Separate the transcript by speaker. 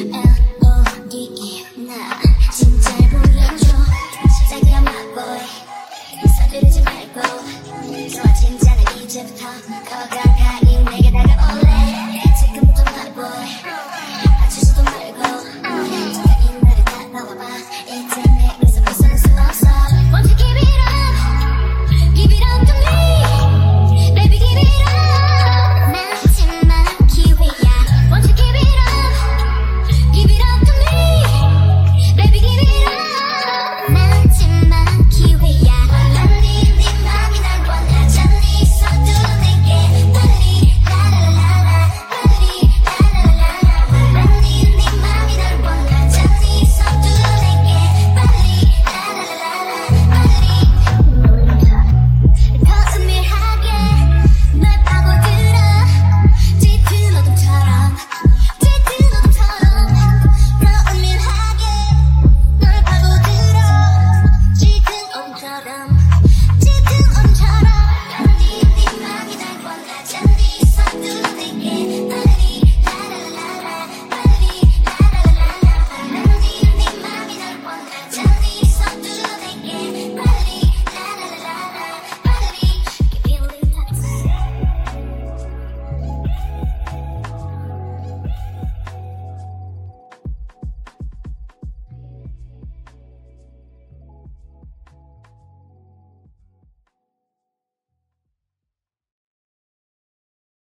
Speaker 1: Yeah.